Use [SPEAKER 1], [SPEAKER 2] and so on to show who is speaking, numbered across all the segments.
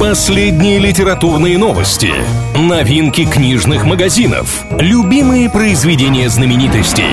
[SPEAKER 1] Последние литературные новости, новинки книжных магазинов, любимые произведения знаменитостей.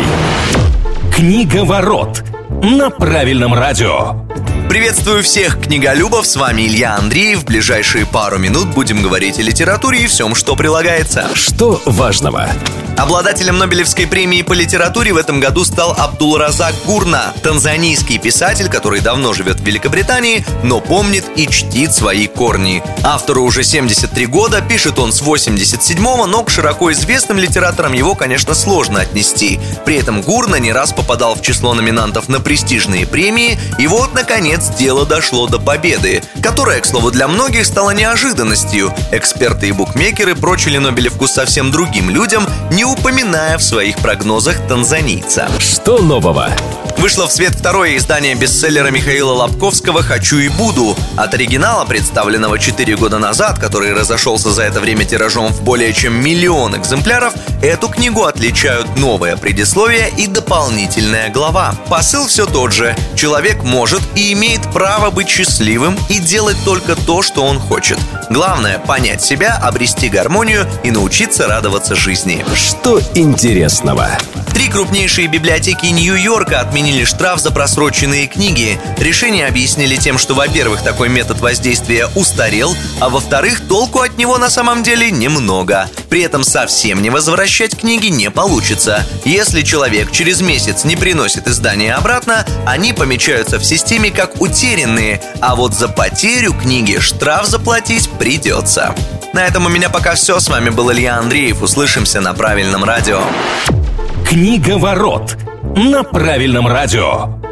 [SPEAKER 1] Книга ворот на правильном радио.
[SPEAKER 2] Приветствую всех книголюбов, с вами Илья Андреев. В ближайшие пару минут будем говорить о литературе и всем, что прилагается.
[SPEAKER 1] Что важного?
[SPEAKER 2] Обладателем Нобелевской премии по литературе в этом году стал Абдул-Разак Гурна, танзанийский писатель, который давно живет в Великобритании, но помнит и чтит свои корни. Автору уже 73 года, пишет он с 87-го, но к широко известным литераторам его, конечно, сложно отнести. При этом Гурна не раз попадал в число номинантов на престижные премии, и вот, наконец, дело дошло до победы, которая, к слову, для многих стала неожиданностью. Эксперты и букмекеры прочили Нобелевку совсем другим людям, не упоминая в своих прогнозах танзанийца.
[SPEAKER 1] Что нового?
[SPEAKER 2] Вышло в свет второе издание бестселлера Михаила Лобковского «Хочу и буду». От оригинала, представленного 4 года назад, который разошелся за это время тиражом в более чем миллион экземпляров, эту книгу отличают новое предисловие и дополнительная глава. Посыл все тот же. Человек может и имеет право быть счастливым и делать только то, что он хочет. Главное – понять себя, обрести гармонию и научиться радоваться жизни.
[SPEAKER 1] Что интересного?
[SPEAKER 2] Три крупнейшие библиотеки Нью-Йорка отменили штраф за просроченные книги. Решение объяснили тем, что, во-первых, такой метод воздействия устарел, а во-вторых, толку от него на самом деле немного. При этом совсем не возвращать книги не получится. Если человек через месяц не приносит издание обратно, они помечаются в системе как утерянные, а вот за потерю книги штраф заплатить придется. На этом у меня пока все. С вами был Илья Андреев. Услышимся на правильном радио.
[SPEAKER 1] Книга ворот на правильном радио.